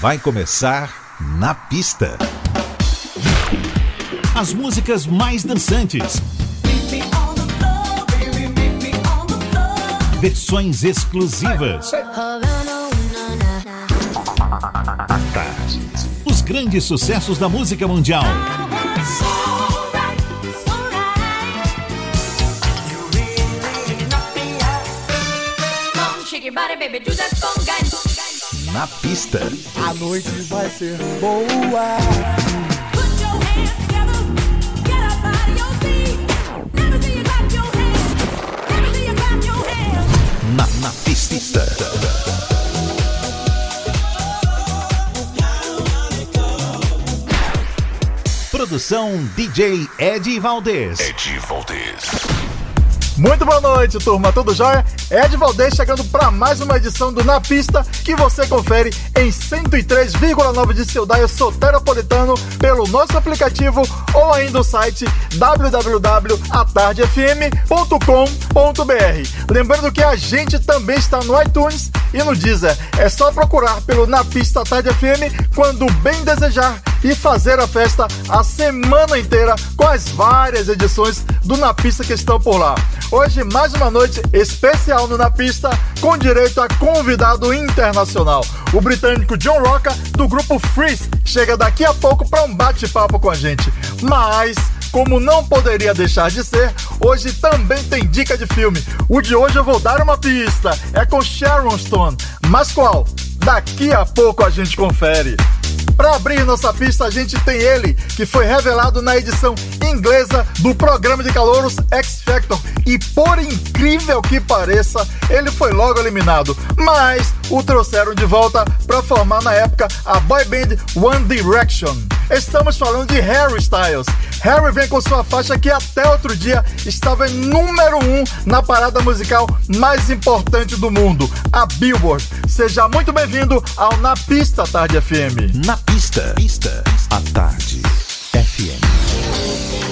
Vai começar na pista. As músicas mais dançantes. Versões exclusivas. Os grandes sucessos da música mundial. Na pista. A noite vai ser boa. Na, na pista. Produção DJ Ed Valdez. Ed Valdez. Muito boa noite, turma. Tudo jóia? Ed Valdez chegando para mais uma edição do Na Pista que você confere em 103,9 de seu dial soteropolitano pelo nosso aplicativo ou ainda o site www.atardefm.com.br. Lembrando que a gente também está no iTunes e no Deezer. É só procurar pelo Na Pista Tarde FM quando bem desejar e fazer a festa a semana inteira com as várias edições do Na Pista que estão por lá. Hoje, mais uma noite especial no Na Pista, com direito a convidado internacional. O britânico John Rocca, do grupo Freeze, chega daqui a pouco para um bate-papo com a gente. Mas como não poderia deixar de ser, hoje também tem dica de filme. O de hoje eu vou dar uma pista. É com Sharon Stone. Mas qual? Daqui a pouco a gente confere. Para abrir nossa pista, a gente tem ele, que foi revelado na edição inglesa do programa de calouros X Factor. E por incrível que pareça, ele foi logo eliminado. Mas o trouxeram de volta para formar na época a boy band One Direction. Estamos falando de Harry Styles. Harry vem com sua faixa que até outro dia estava em número 1 um na parada musical mais importante do mundo, a Billboard. Seja muito bem-vindo ao Na Pista Tarde FM. Na pista, pista, a tarde. FM.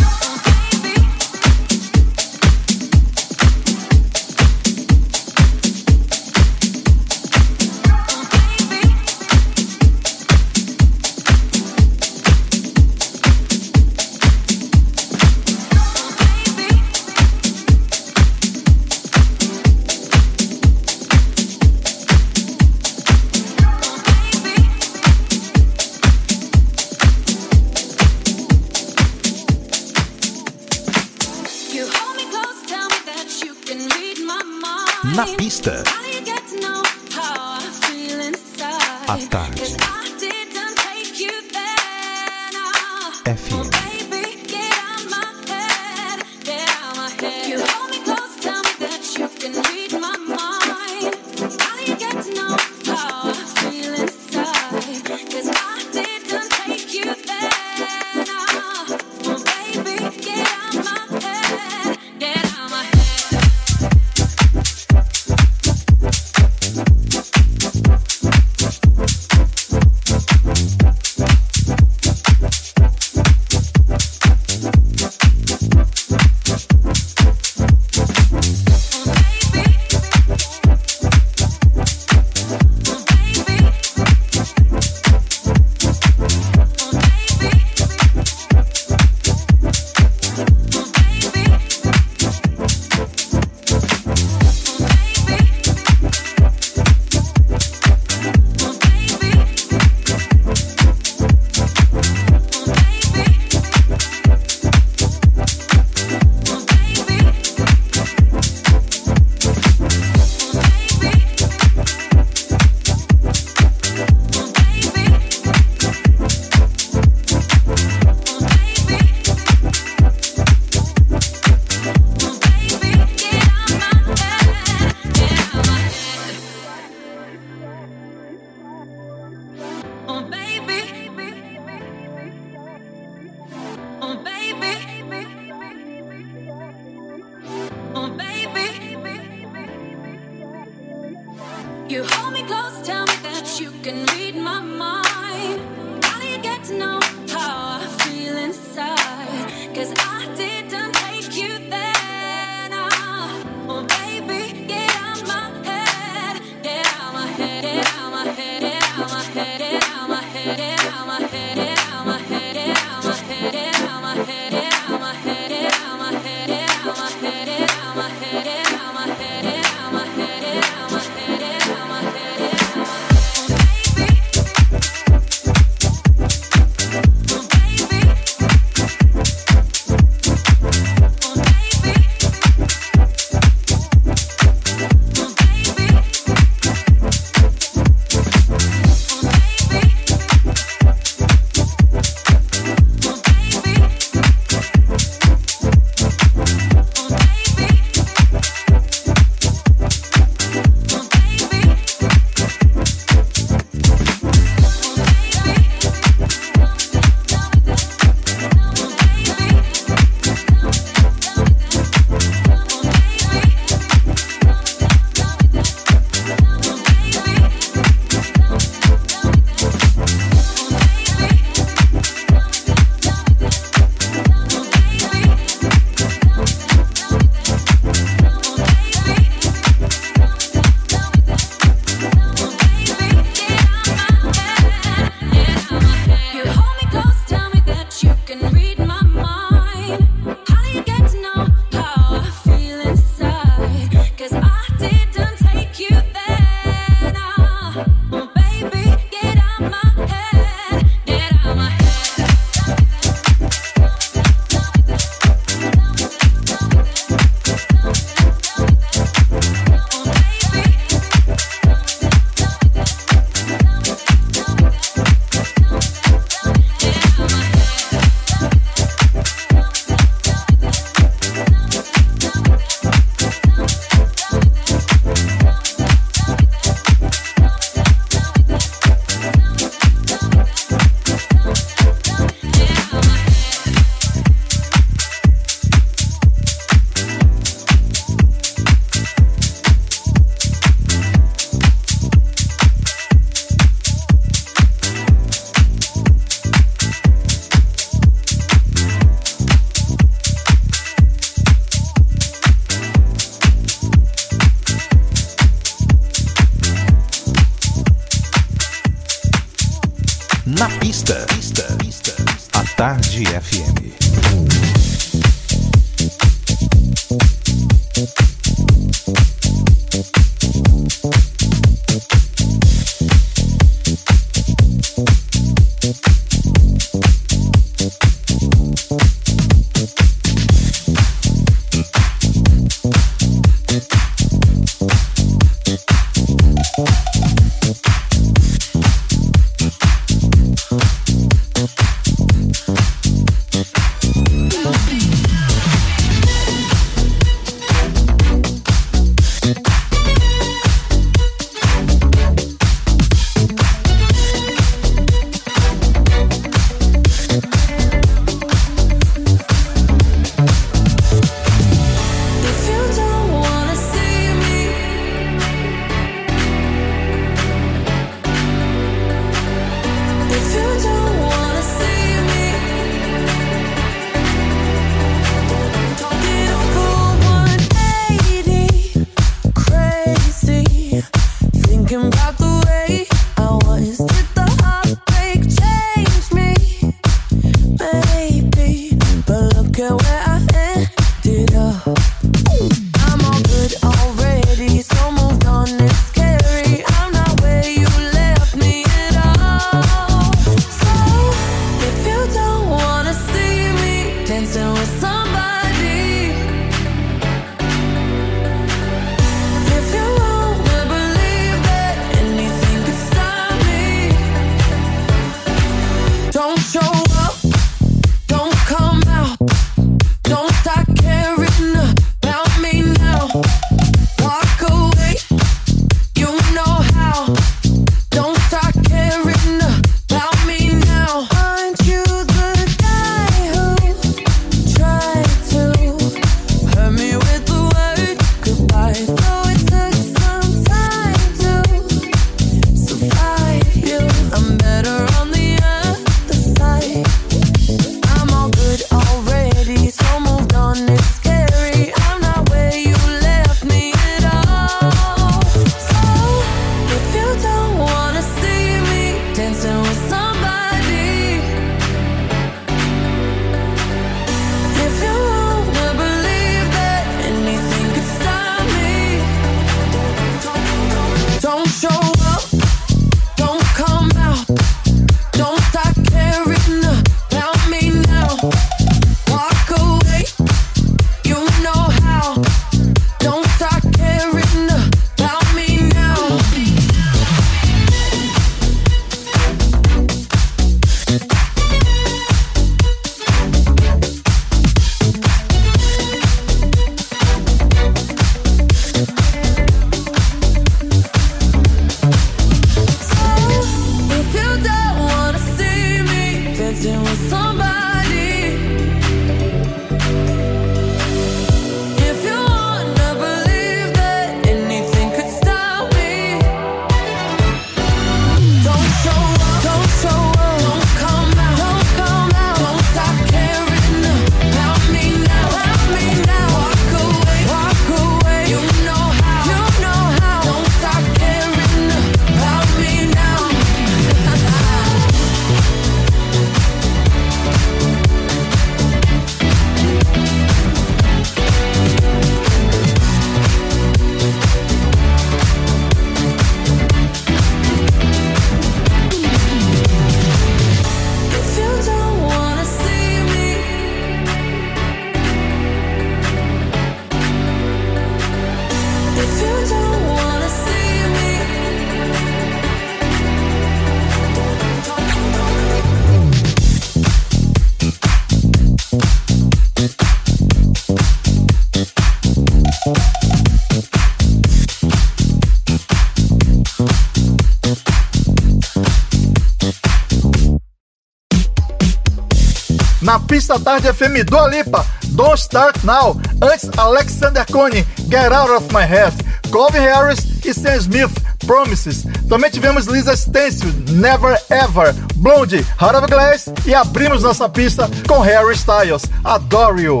Pista tarde FM do Alipa, Don't Start Now. Antes, Alexander Cohn, Get Out of My Head. Calvin Harris e Sam Smith, Promises. Também tivemos Lisa Stencil, Never Ever, Blondie, Heart of Glass e abrimos nossa pista com Harry Styles, Adore You.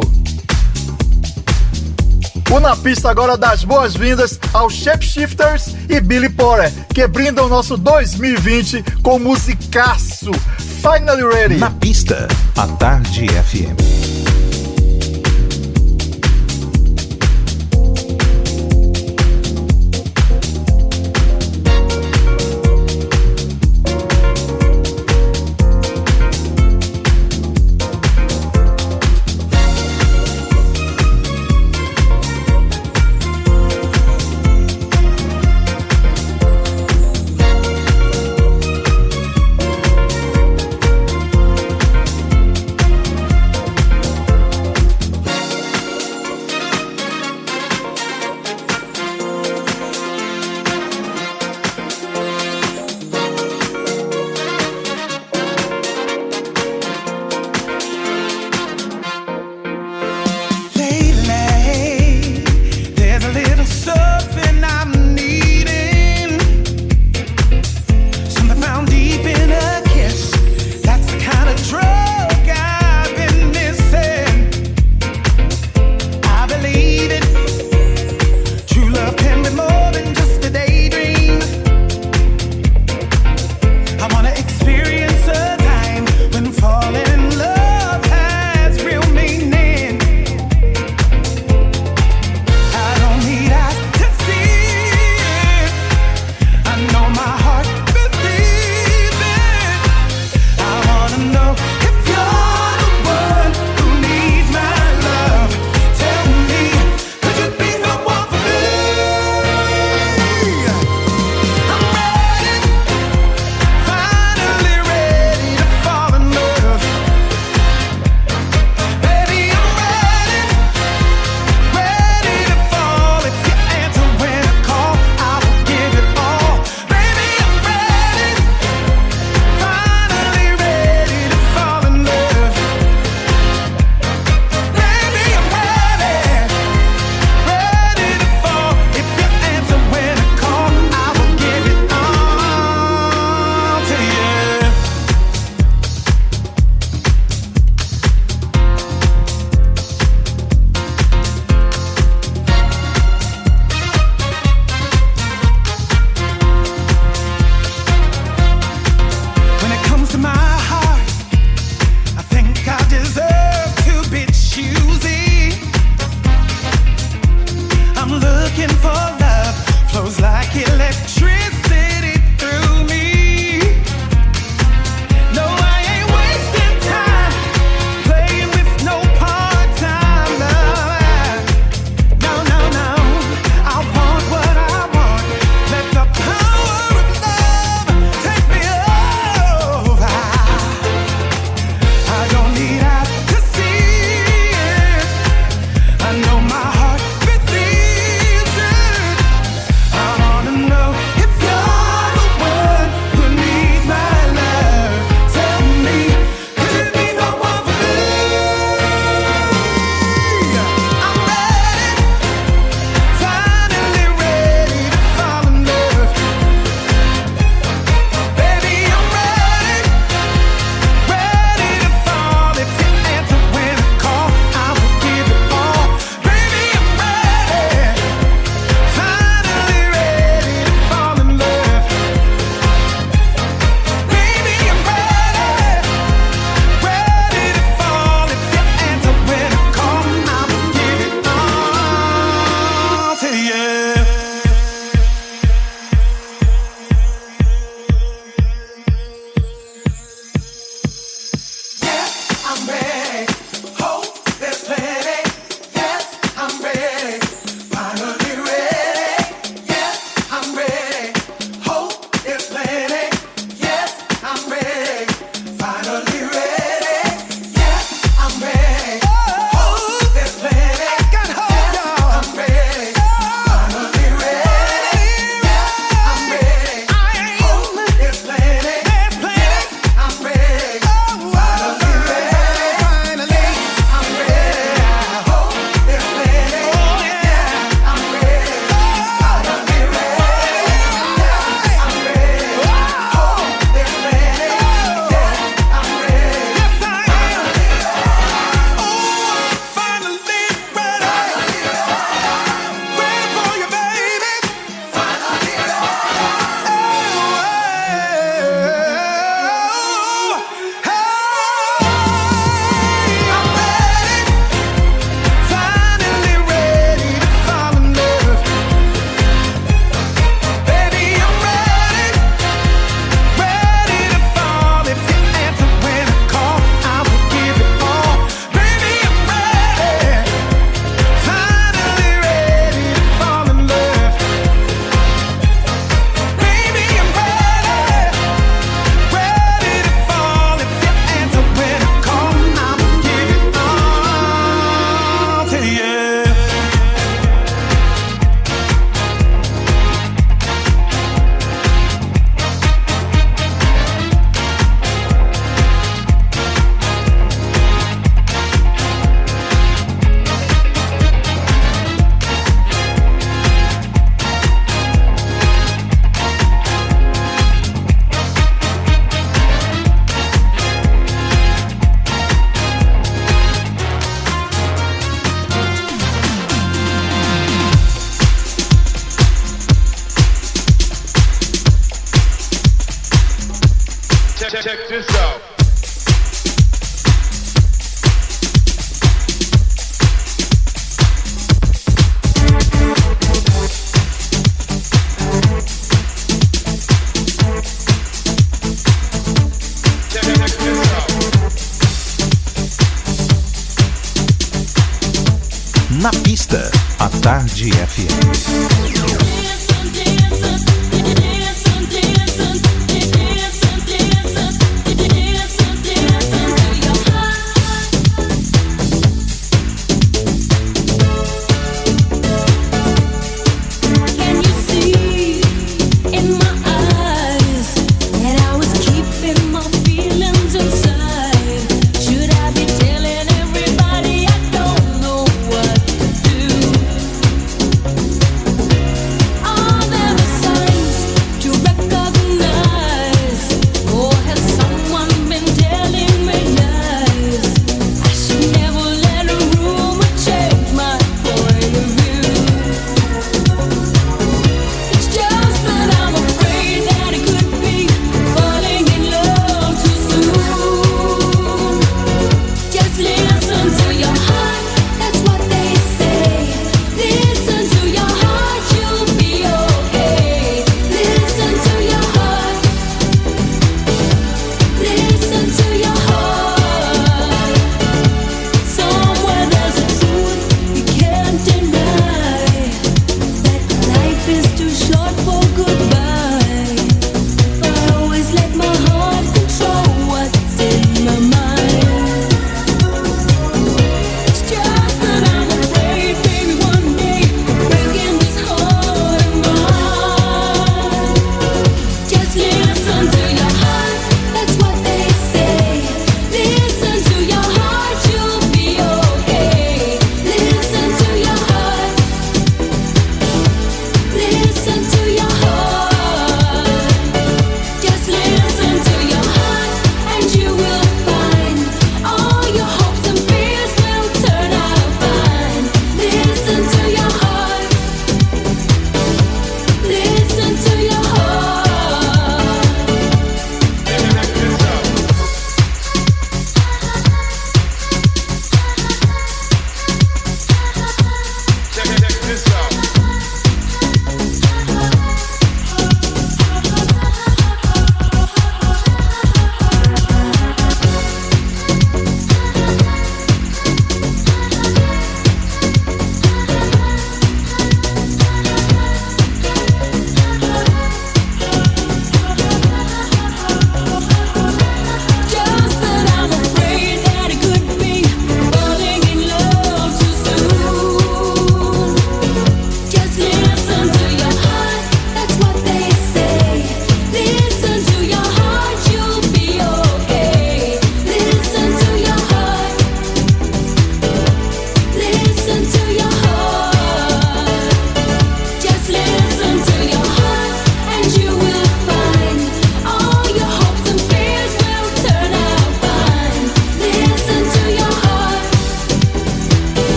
O Na Pista agora dá as boas-vindas aos Shapeshifters e Billy Porter, que brindam nosso 2020 com musicaço. Finally Ready. Na Pista, a FM.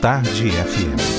Tarde FM.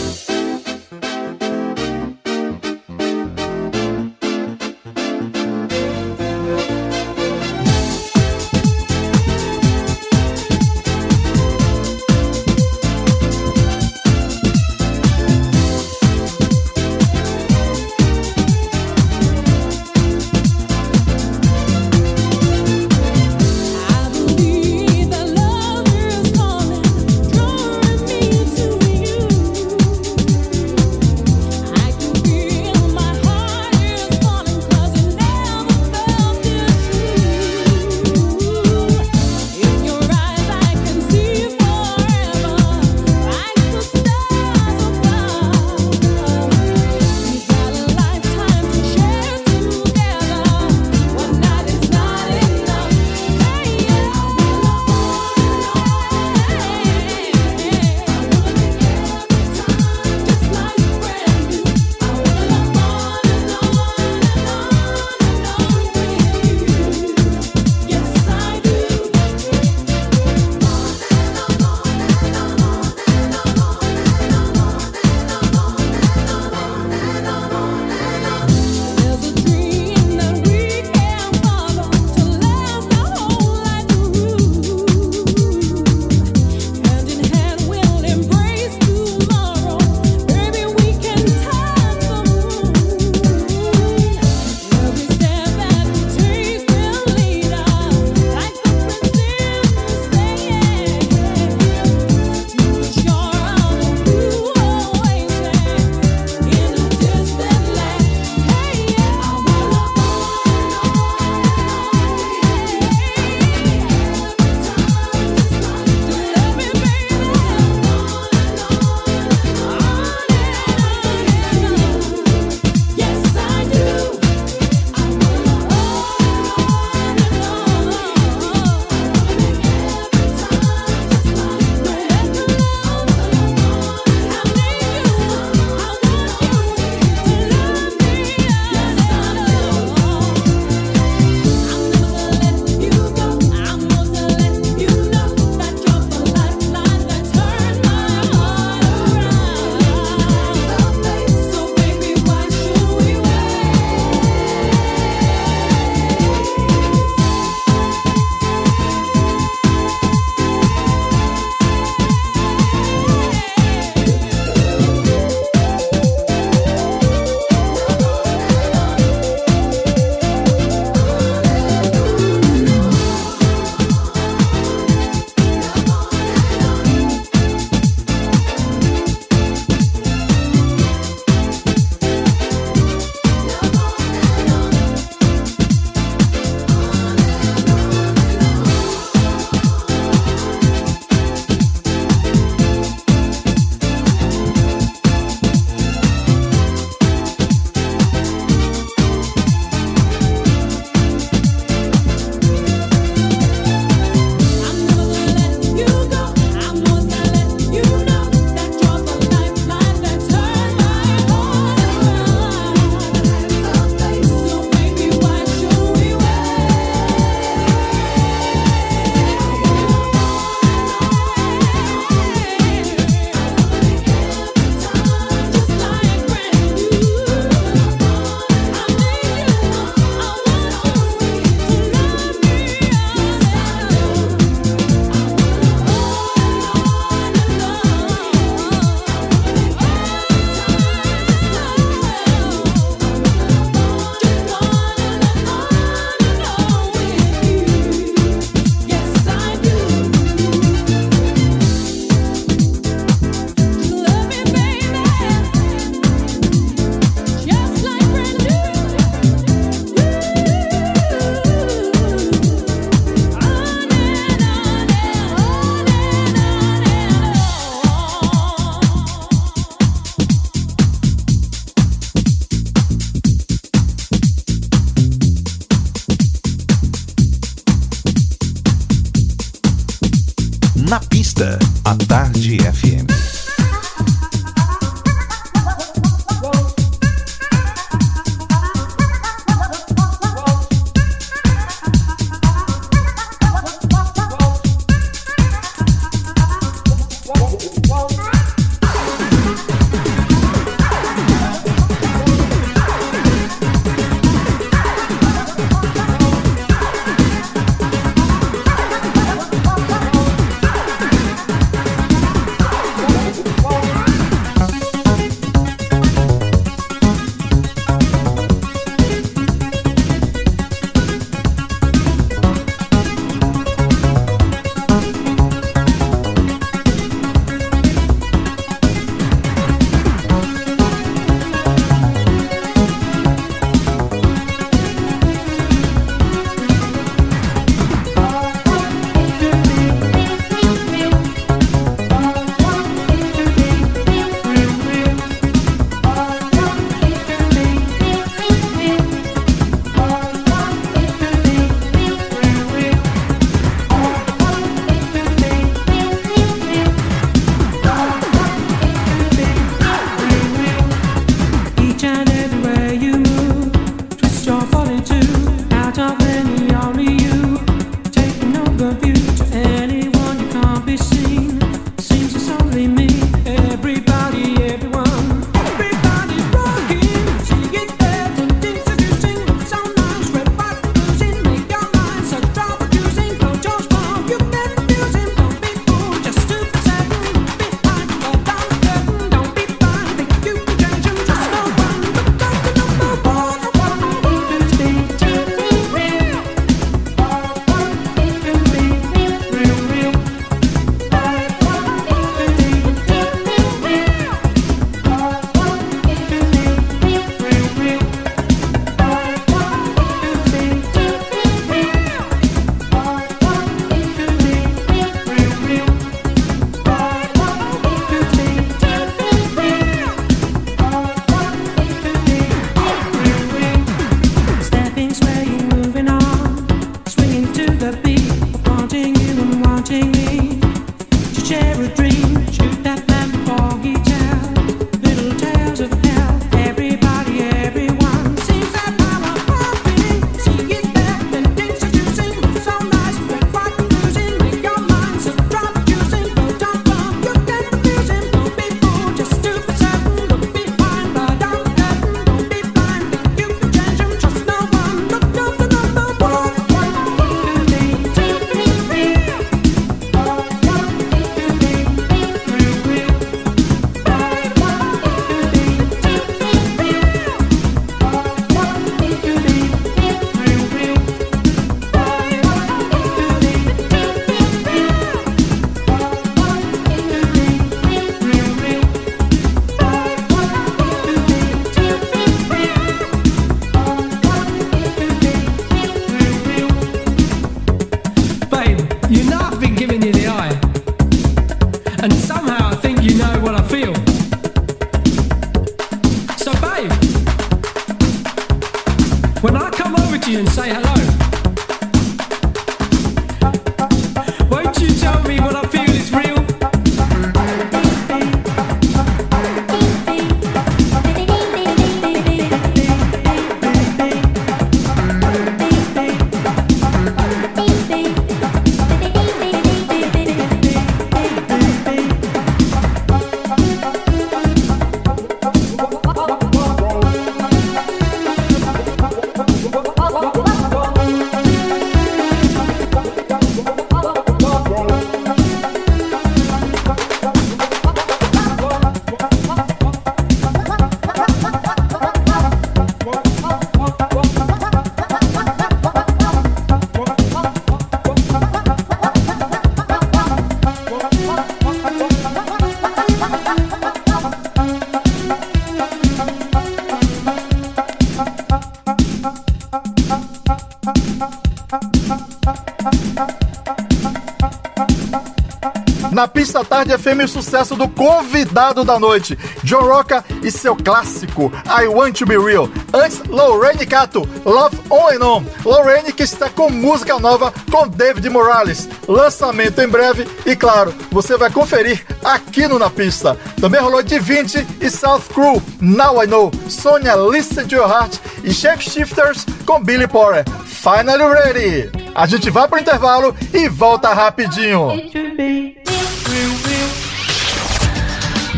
Convidado da noite, John Rocca e seu clássico I Want to Be Real. Antes, Lorraine Cato, Love On and On. Lorraine que está com música nova com David Morales. Lançamento em breve e, claro, você vai conferir aqui no Na Pista. Também rolou 20 e South Crew, Now I Know. Sonia Listen to Your Heart e Shapeshifters com Billy Porter. Finally Ready! A gente vai pro intervalo e volta rapidinho.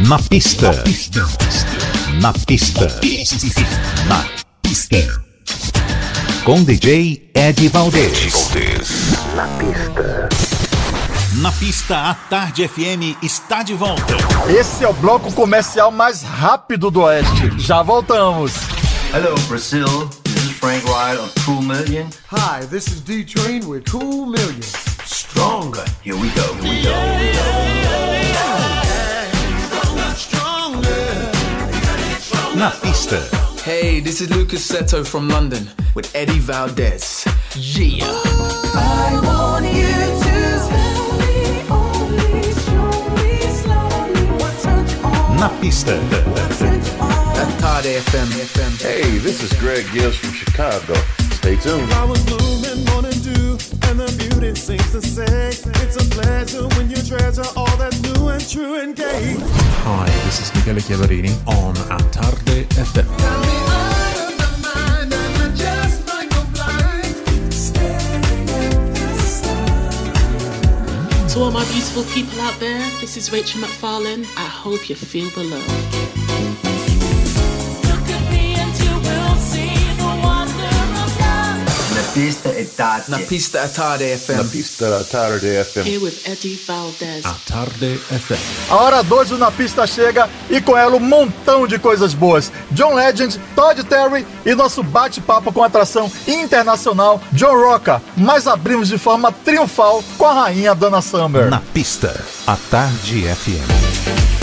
Na pista. Na pista. Na pista. Com DJ Ed Valdez. Na pista. Na pista, a Tarde FM está de volta. Esse é o bloco comercial mais rápido do Oeste. Já voltamos. Hello, Brazil. This is Frank Wright of Cool Million. Hi, this is D Train with Cool Million. Stronger. Here we go. Here we go. Na pista. Hey, this is Lucas Seto from London with Eddie Valdez. Yeah. I want you to slowly, only slowly, slowly. What turns on? Na pista. At Tarde FM. FM. Hey, this is Greg Gibbs from Chicago. Stay tuned. I was blooming, morning dew, and the beauty seems to say it's a pleasure when you treasure all that's new and true and gay. Hi, this is Michele Chiavarini on A Tarde FM. To all my beautiful people out there, this is Rachel McFarlane. I hope you feel the love. Pista e tarde. Na pista at Tarde Na FM. pista da Tarde FM. Here with Eddie Valdez. A Tarde FM. A hora 2 do Na Pista chega e com ela um montão de coisas boas. John Legend, Todd Terry e nosso bate-papo com atração internacional John Rocca. Mas abrimos de forma triunfal com a rainha Dana Summer. Na pista, a Tarde FM.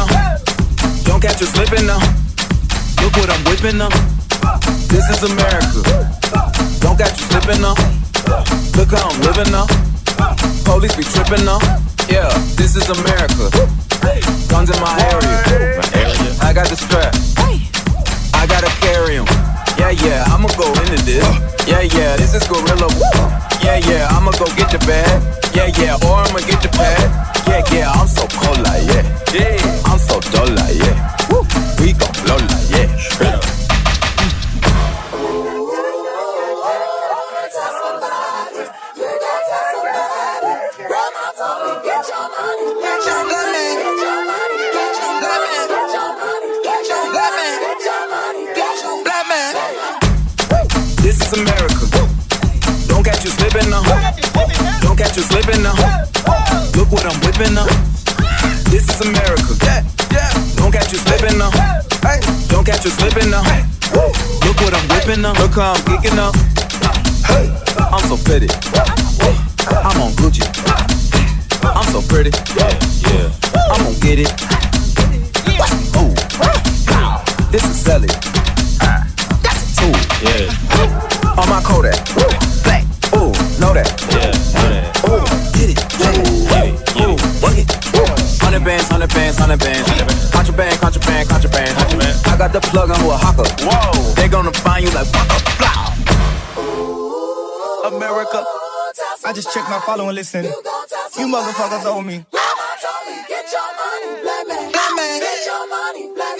Now. Don't catch you slipping now. Look what I'm whipping now. This is America. Don't catch you slipping now. Look how I'm living now. Police be tripping now. Yeah, this is America. Guns in my area. I got the strap. I gotta carry 'em. Yeah, yeah, I'ma go into this. Yeah, yeah, this is gorilla. Yeah, yeah, I'ma go get the bag. Yeah, yeah, or I'ma get the pad. Yeah, yeah, I'm so cold like yeah. Yeah, I'm so dull like yeah. Woo. We gon' blow like yeah. Straight up. This is America. Don't catch you slipping now. Don't catch you slipping now. Look what I'm whipping now. This is America. Don't catch you slipping now. Don't catch you slipping now. Look what I'm whipping now. Look how I'm geeking up. I'm so pretty. I'm on Gucci. I'm so pretty. Yeah, I'm gonna get it. Ooh. This is Sally. That's a tool. Yeah. On my Kodak. Black. Ooh, know that. Yeah, Hundred bands, hundred bands. Contraband, contraband, contraband. I got the plug on who a hawker. Whoa. They gonna find you like blah. America. I just checked my follow and listen. You motherfuckers owe me. Get your money, black man. Black man. Get your money. Black man.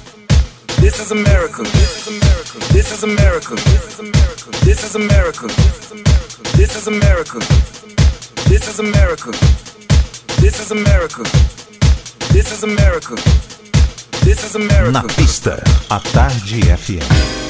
This is America. This is America. This is America. This is America. This is America. This is America. This is America. This is America. This is America. This is America. Na pista, a Tarde FM.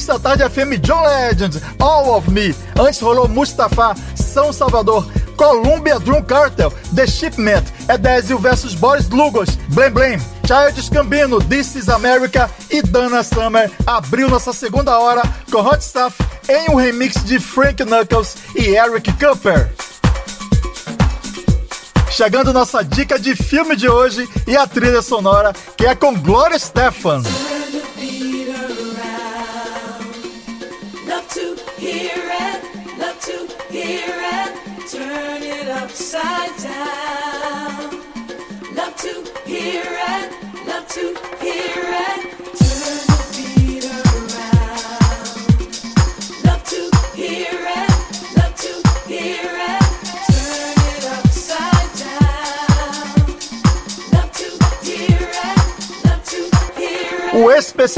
Na pista tarde FM John Legend, All of Me. Antes rolou Mustafa, São Salvador, Columbia Drum Cartel, The Shipment, Edésio vs Boris Lugos, Blame Blame, Childish Gambino, This is America e Dana Summer abriu nossa segunda hora com Hot Stuff em um remix de Frank Knuckles e Eric Cooper. Chegando nossa dica de filme de hoje e a trilha sonora, que é com Gloria Stefan.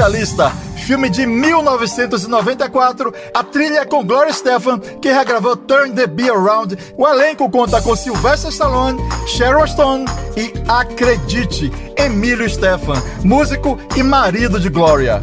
Especialista, filme de 1994, a trilha é com Gloria Stefan, que regravou Turn the Bee Around. O elenco conta com Sylvester Stallone, Sharon Stone e, acredite, Emílio Stefan, músico e marido de Gloria.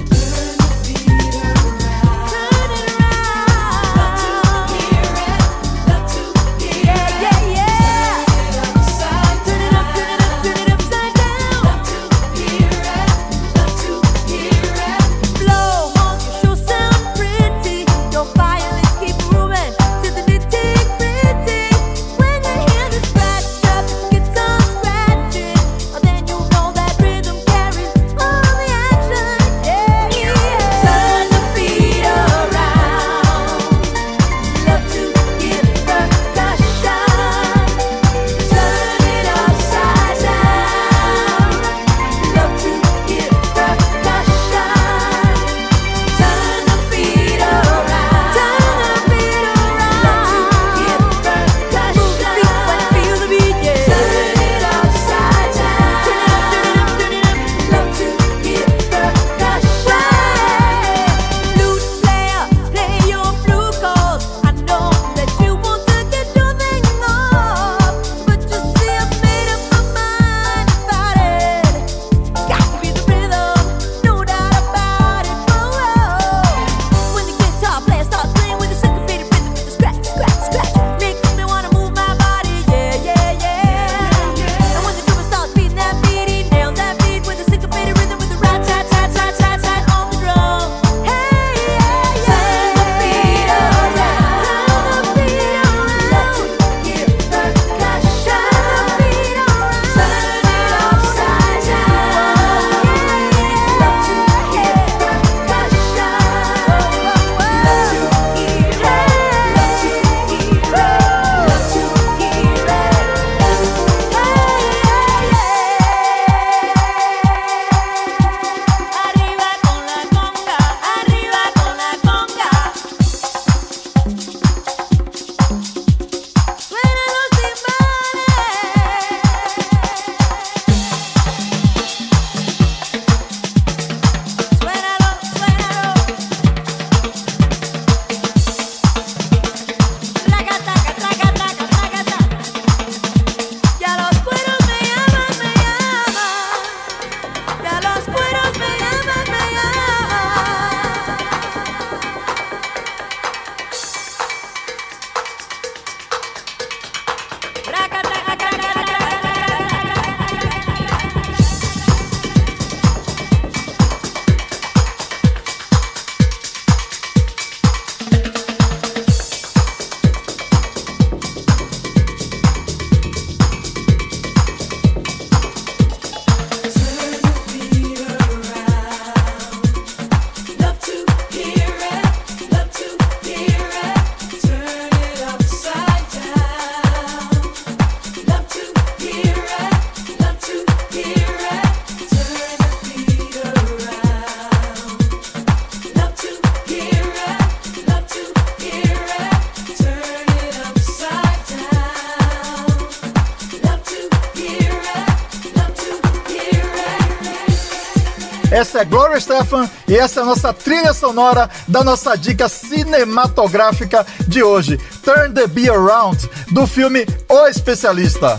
Nossa trilha sonora da nossa dica cinematográfica de hoje, Turn the Bee Around, do filme O Especialista.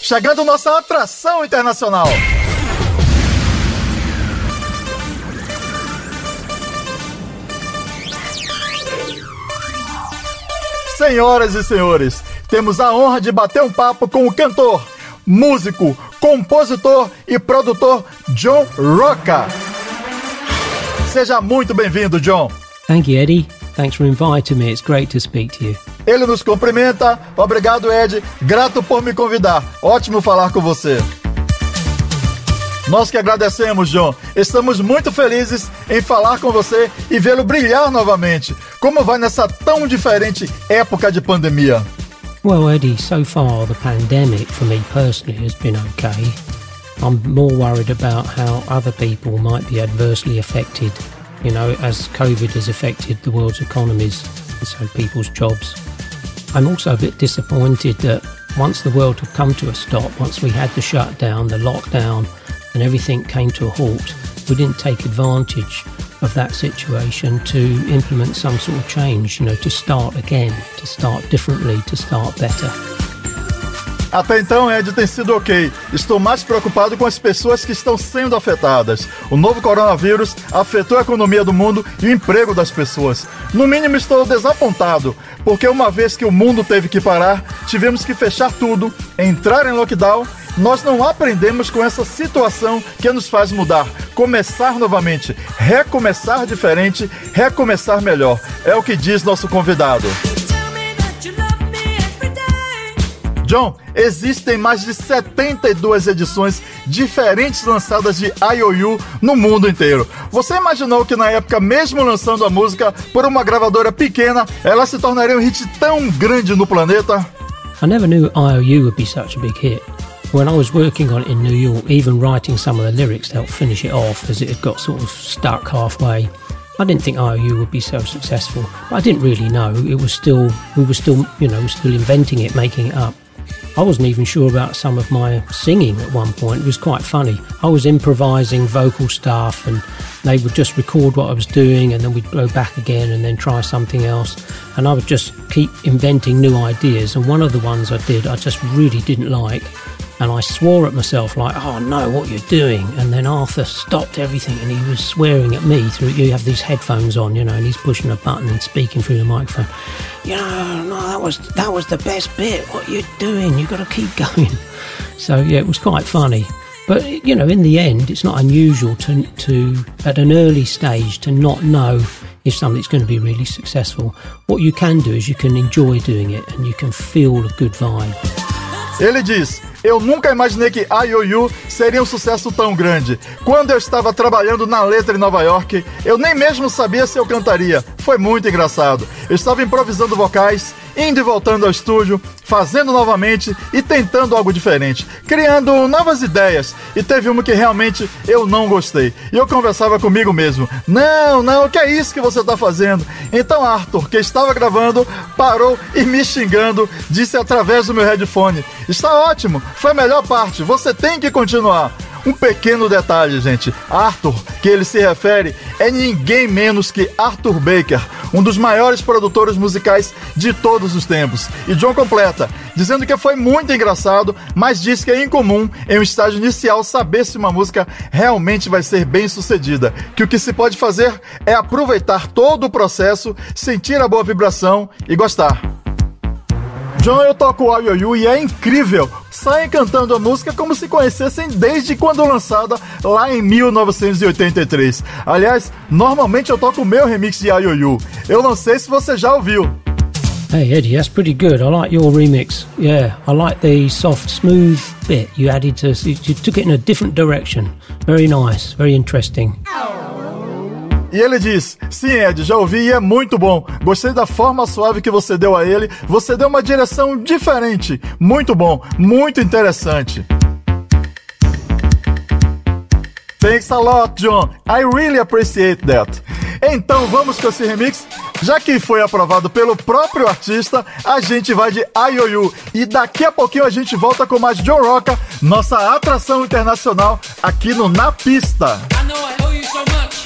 Chegando nossa atração internacional. Senhoras e senhores, temos a honra de bater um papo com o cantor, músico, compositor e produtor John Rocca. Seja muito bem-vindo, John. Thank you, Eddie. Thanks for inviting me. It's great to speak to you. Ele nos cumprimenta. Obrigado, Ed. Grato por me convidar. Ótimo falar com você. Nós que agradecemos, John. Estamos muito felizes em falar com você e vê-lo brilhar novamente. Como vai nessa tão diferente época de pandemia? Well, Eddie, so far the pandemic for me personally has been okay. I'm more worried about how other people might be adversely affected, you know, as COVID has affected the world's economies and so people's jobs. I'm also a bit disappointed that once the world had come to a stop, once we had the shutdown, the lockdown, and everything came to a halt, we didn't take advantage of that situation to implement some sort of change, you know, to start again, to start differently, to start better. Até então, Ed, tem sido ok. Estou mais preocupado com as pessoas que estão sendo afetadas. O novo coronavírus afetou a economia do mundo e o emprego das pessoas. No mínimo, estou desapontado, porque uma vez que o mundo teve que parar, tivemos que fechar tudo, entrar em lockdown. Nós não aprendemos com essa situação que nos faz mudar, começar novamente, recomeçar diferente, recomeçar melhor. É o que diz nosso convidado. John, existem mais de 72 edições diferentes lançadas de IOU no mundo inteiro. Você imaginou que na época, mesmo lançando a música por uma gravadora pequena, ela se tornaria um hit tão grande no planeta? I never knew IOU would be such a big hit. When I was working on it in New York, even writing some of the lyrics to help finish it off as it had got sort of stuck halfway, I didn't think IOU would be so successful. But I didn't really know. It was still, we were still, you know, still inventing it, making it up. I wasn't even sure about some of my singing at one point. It was quite funny. I was improvising vocal stuff and they would just record what I was doing and then we'd go back again and then try something else. And I would just keep inventing new ideas. And one of the ones I did, I just really didn't like. And I swore at myself, like, oh no, what you're doing. And then Arthur stopped everything and he was swearing at me through, you have these headphones on, you know, and he's pushing a button and speaking through the microphone. You know, no, that was, that was the best bit. What you're doing, you've got to keep going. So yeah, it was quite funny. But you know, in the end, it's not unusual to, to at an early stage to not know if something's going to be really successful. What you can do is you can enjoy doing it and you can feel a good vibe. Ele diz: Eu nunca imaginei que IOU seria um sucesso tão grande. Quando eu estava trabalhando na letra em Nova York, eu nem mesmo sabia se eu cantaria. Foi muito engraçado. Eu estava improvisando vocais, indo e voltando ao estúdio, fazendo novamente e tentando algo diferente, criando novas ideias. E teve uma que realmente eu não gostei. E eu conversava comigo mesmo: Não, não, o que é isso que você está fazendo? Então Arthur, que estava gravando, parou e me xingando, disse através do meu headphone: Está ótimo, foi a melhor parte, você tem que continuar. Um pequeno detalhe, gente. Arthur, que ele se refere, é ninguém menos que Arthur Baker, um dos maiores produtores musicais de todos os tempos. E John completa, dizendo que foi muito engraçado, mas diz que é incomum em um estágio inicial saber se uma música realmente vai ser bem sucedida. Que o que se pode fazer é aproveitar todo o processo, sentir a boa vibração e gostar. John, eu toco o IOU e é incrível. Saem cantando a música como se conhecessem desde quando lançada lá em 1983. Aliás, normalmente eu toco o meu remix de IOU. Eu não sei se você já ouviu. Hey Eddie, that's pretty good. I like your remix. Yeah, I like the soft, smooth bit you added to. You took it in a different direction. Very nice, very interesting. E ele diz: Sim, Ed, já ouvi e é muito bom. Gostei da forma suave que você deu a ele. Você deu uma direção diferente. Muito bom, muito interessante. Thanks a lot, John. I really appreciate that. Então vamos com esse remix? Já que foi aprovado pelo próprio artista, a gente vai de IOU. E daqui a pouquinho a gente volta com mais John Rocca, nossa atração internacional aqui no Na Pista. I know I owe you so much.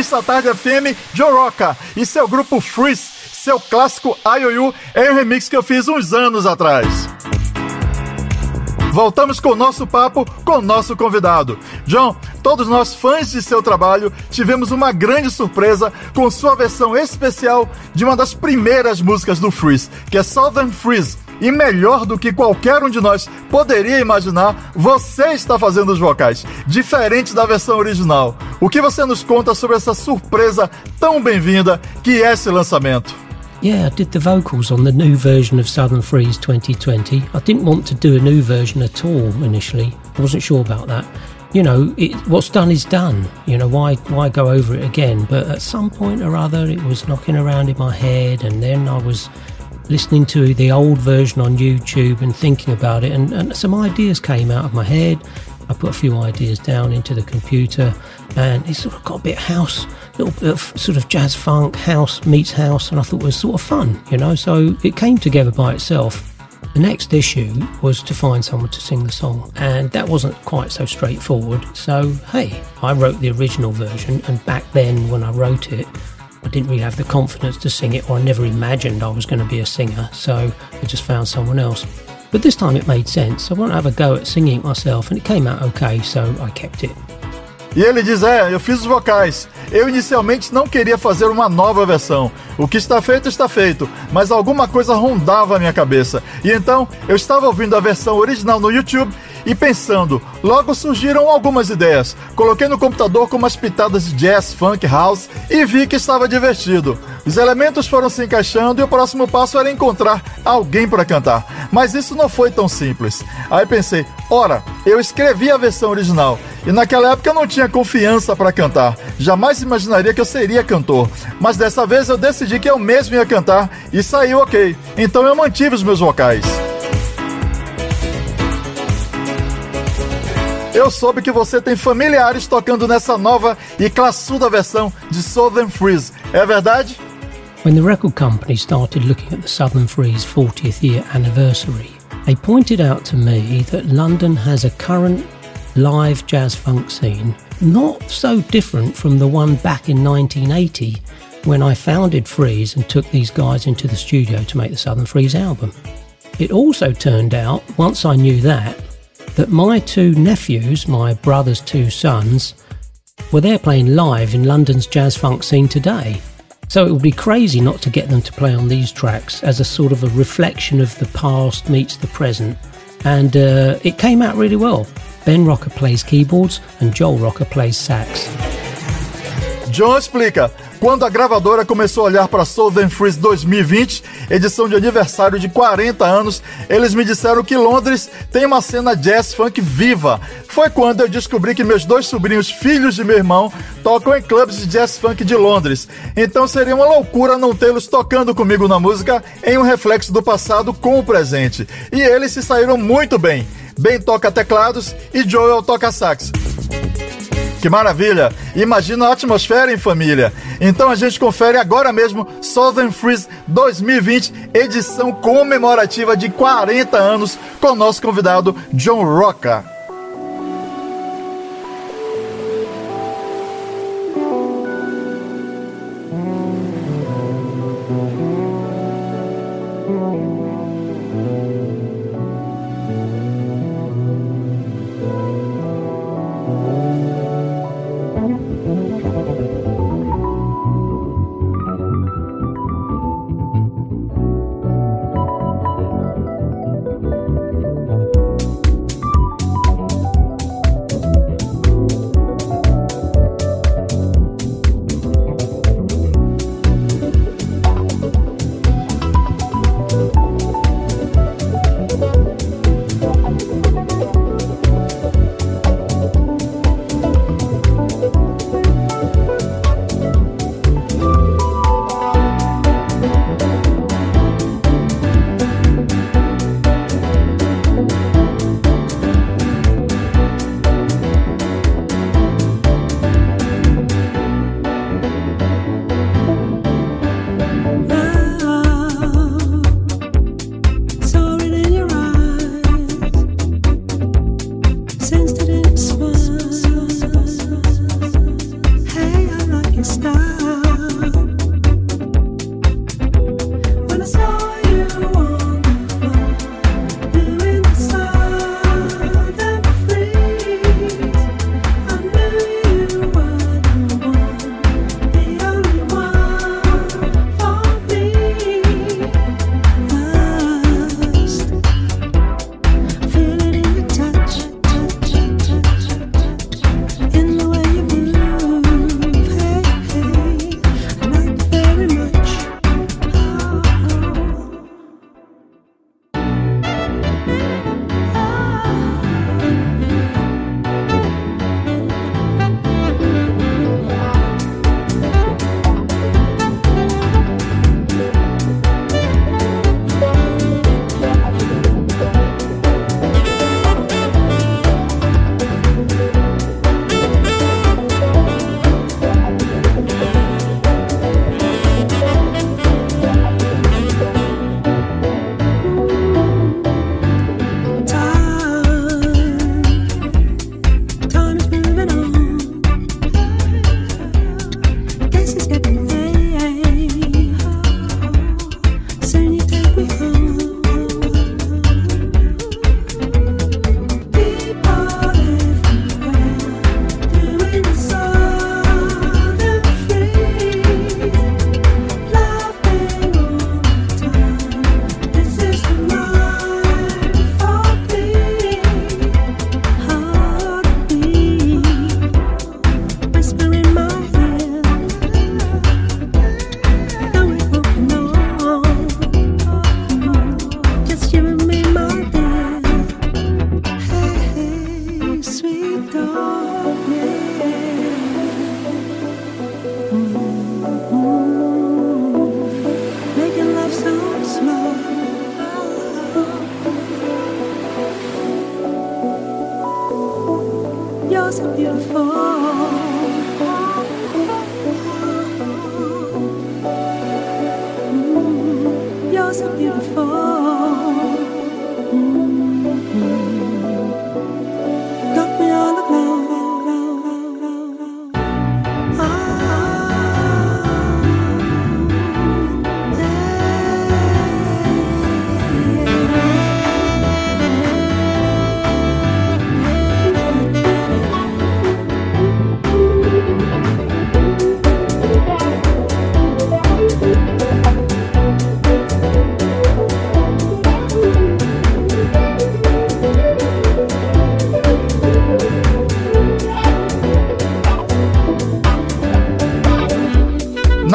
Na pista Tarde FM, Joe Rocca e seu grupo Freeze, seu clássico IOU em um remix que eu fiz uns anos atrás. Voltamos com o nosso papo com o nosso convidado. John, todos nós fãs de seu trabalho tivemos uma grande surpresa com sua versão especial de uma das primeiras músicas do Freeze, que é Southern Freeze. E melhor do que qualquer um de nós poderia imaginar, você está fazendo os vocais, diferente da versão original. O que você nos conta sobre essa surpresa tão bem-vinda que é esse lançamento? Yeah, I did the vocals on the new version of Southern Freeze 2020. I didn't want to do a new version at all initially. I wasn't sure about that. You know, it, what's done is done. You know, why why go over it again? But at some point or other, it was knocking around in my head, and then I was listening to the old version on YouTube and thinking about it, and, and some ideas came out of my head. I put a few ideas down into the computer, and it sort of got a bit house, a little bit of sort of jazz funk, house meets house, and I thought it was sort of fun, you know. So it came together by itself. The next issue was to find someone to sing the song, and that wasn't quite so straightforward. So, hey, I wrote the original version, and back then when I wrote it, I didn't really have the confidence to sing it, or I never imagined I was going to be a singer, so I just found someone else. But this time it made sense. I wanted to have a go at singing it myself, and it came out okay, so I kept it. E ele diz: É, eu fiz os vocais. Eu inicialmente não queria fazer uma nova versão. O que está feito, está feito. Mas alguma coisa rondava a minha cabeça. E então eu estava ouvindo a versão original no YouTube e pensando. Logo surgiram algumas ideias. Coloquei no computador com umas pitadas de jazz, funk, house e vi que estava divertido. Os elementos foram se encaixando e o próximo passo era encontrar alguém para cantar. Mas isso não foi tão simples. Aí pensei, ora, eu escrevi a versão original e naquela época eu não tinha confiança para cantar. Jamais imaginaria que eu seria cantor. Mas dessa vez eu decidi que eu mesmo ia cantar e saiu ok. Então eu mantive os meus vocais. Eu soube que você tem familiares tocando nessa nova e classuda versão de Southern Freeze. É verdade? When the record company started looking at the Southern Freeze 40th year anniversary, they pointed out to me that London has a current live jazz funk scene not so different from the one back in 1980 when I founded Freeze and took these guys into the studio to make the Southern Freeze album. It also turned out, once I knew that, that my two nephews, my brother's two sons, were there playing live in London's jazz funk scene today. So it would be crazy not to get them to play on these tracks as a sort of a reflection of the past meets the present. And uh, it came out really well. Ben Rocker plays keyboards and Joel Rocker plays sax. John explica. Quando a gravadora começou a olhar para Southern Freeze 2020, edição de aniversário de 40 anos, eles me disseram que Londres tem uma cena jazz funk viva. Foi quando eu descobri que meus dois sobrinhos, filhos de meu irmão, tocam em clubes de jazz funk de Londres. Então seria uma loucura não tê-los tocando comigo na música em um reflexo do passado com o presente. E eles se saíram muito bem. Ben toca teclados e Joel toca sax. Que maravilha! Imagina a atmosfera em família. Então a gente confere agora mesmo Southern Freeze 2020, edição comemorativa de 40 anos, com nosso convidado John Rocca.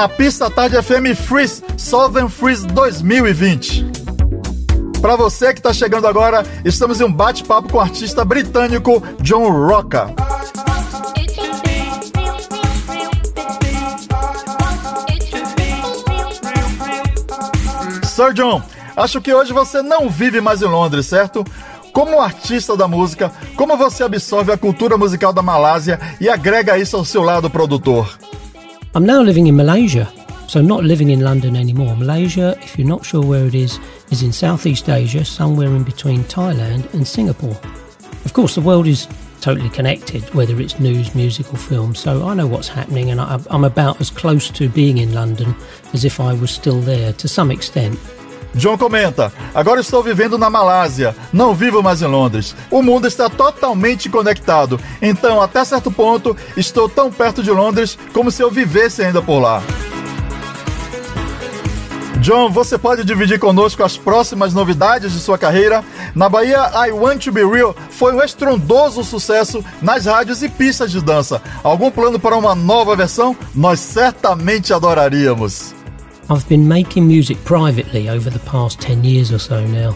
Na pista Tarde FM Freeze Southern Freeze 2020. Para você que está chegando agora, estamos em um bate-papo com o artista britânico John Rocca. Sir John, acho que hoje você não vive mais em Londres, certo? Como artista da música, como você absorve a cultura musical da Malásia e agrega isso ao seu lado produtor? I'm now living in Malaysia, so not living in London anymore. Malaysia, if you're not sure where it is, is in Southeast Asia, somewhere in between Thailand and Singapore. Of course, the world is totally connected, whether it's news, music, or film, so I know what's happening and I'm about as close to being in London as if I was still there to some extent. John comenta: Agora estou vivendo na Malásia, não vivo mais em Londres. O mundo está totalmente conectado, então, até certo ponto, estou tão perto de Londres como se eu vivesse ainda por lá. John, você pode dividir conosco as próximas novidades de sua carreira? Na Bahia, I Want to Be Real foi um estrondoso sucesso nas rádios e pistas de dança. Algum plano para uma nova versão? Nós certamente adoraríamos. I've been making music privately over the past 10 years or so now,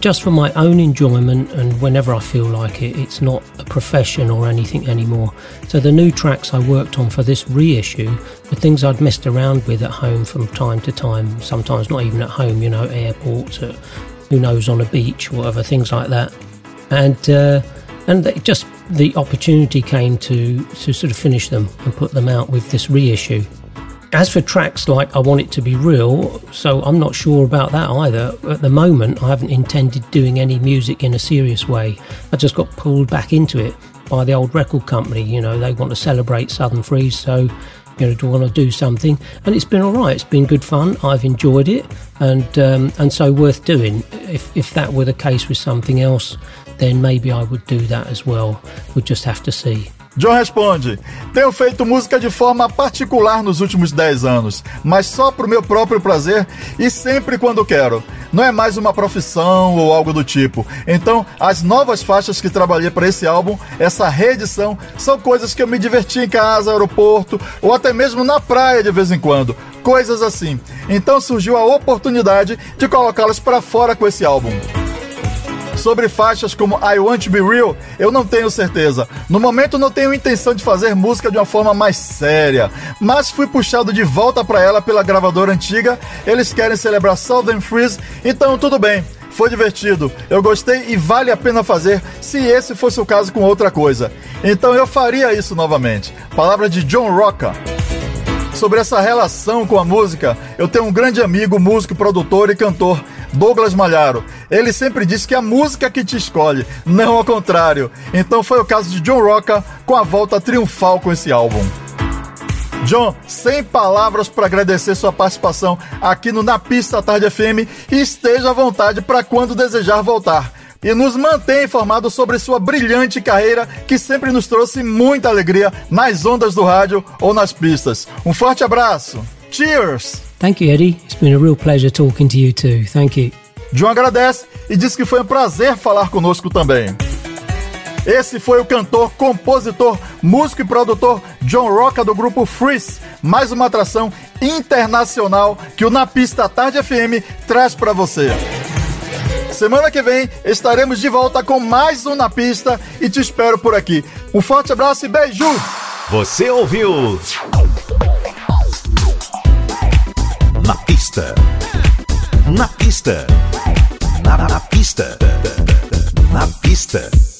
just for my own enjoyment and whenever I feel like it. It's not a profession or anything anymore. So the new tracks I worked on for this reissue were things I'd messed around with at home from time to time, sometimes not even at home, you know, airports, at, who knows, on a beach, whatever, things like that. And, uh, and just the opportunity came to, to sort of finish them and put them out with this reissue. As for tracks like I Want It to Be Real, so I'm not sure about that either. At the moment, I haven't intended doing any music in a serious way. I just got pulled back into it by the old record company. You know, they want to celebrate Southern Freeze, so, you know, do want to do something. And it's been all right. It's been good fun. I've enjoyed it, and um, and so worth doing. If if that were the case with something else, then maybe I would do that as well. We'll just have to see. John responde: Tenho feito música de forma particular nos últimos 10 anos, mas só pro meu próprio prazer e sempre quando quero. Não é mais uma profissão ou algo do tipo. Então, as novas faixas que trabalhei para esse álbum, essa reedição, são coisas que eu me diverti em casa, aeroporto ou até mesmo na praia de vez em quando. Coisas assim. Então surgiu a oportunidade de colocá-las para fora com esse álbum. Sobre faixas como I Want to Be Real, eu não tenho certeza. No momento não tenho intenção de fazer música de uma forma mais séria, mas fui puxado de volta para ela pela gravadora antiga. Eles querem celebrar Southern Freeze, então tudo bem. Foi divertido, eu gostei e vale a pena fazer se esse fosse o caso com outra coisa. Então eu faria isso novamente. Palavra de John Rocca. Sobre essa relação com a música, eu tenho um grande amigo, músico, produtor e cantor, Douglas Malharo. Ele sempre diz que a música que te escolhe, não ao contrário. Então foi o caso de John Rocca com a volta triunfal com esse álbum. John, sem palavras para agradecer sua participação aqui no Na Pista Tarde FM e esteja à vontade para quando desejar voltar. E nos mantenha informados sobre sua brilhante carreira que sempre nos trouxe muita alegria nas ondas do rádio ou nas pistas. Um forte abraço. Cheers! Thank you, Eddie. It's been a real pleasure talking to you too. Thank you. John agradece e diz que foi um prazer falar conosco também. Esse foi o cantor, compositor, músico e produtor John Rocca do grupo Freeze. Mais uma atração internacional que o Na Pista Tarde FM traz para você. Semana que vem estaremos de volta com mais um Na Pista e te espero por aqui. Um forte abraço e beijo! Você ouviu? Na pista. Na pista. Na, na pista. Na pista.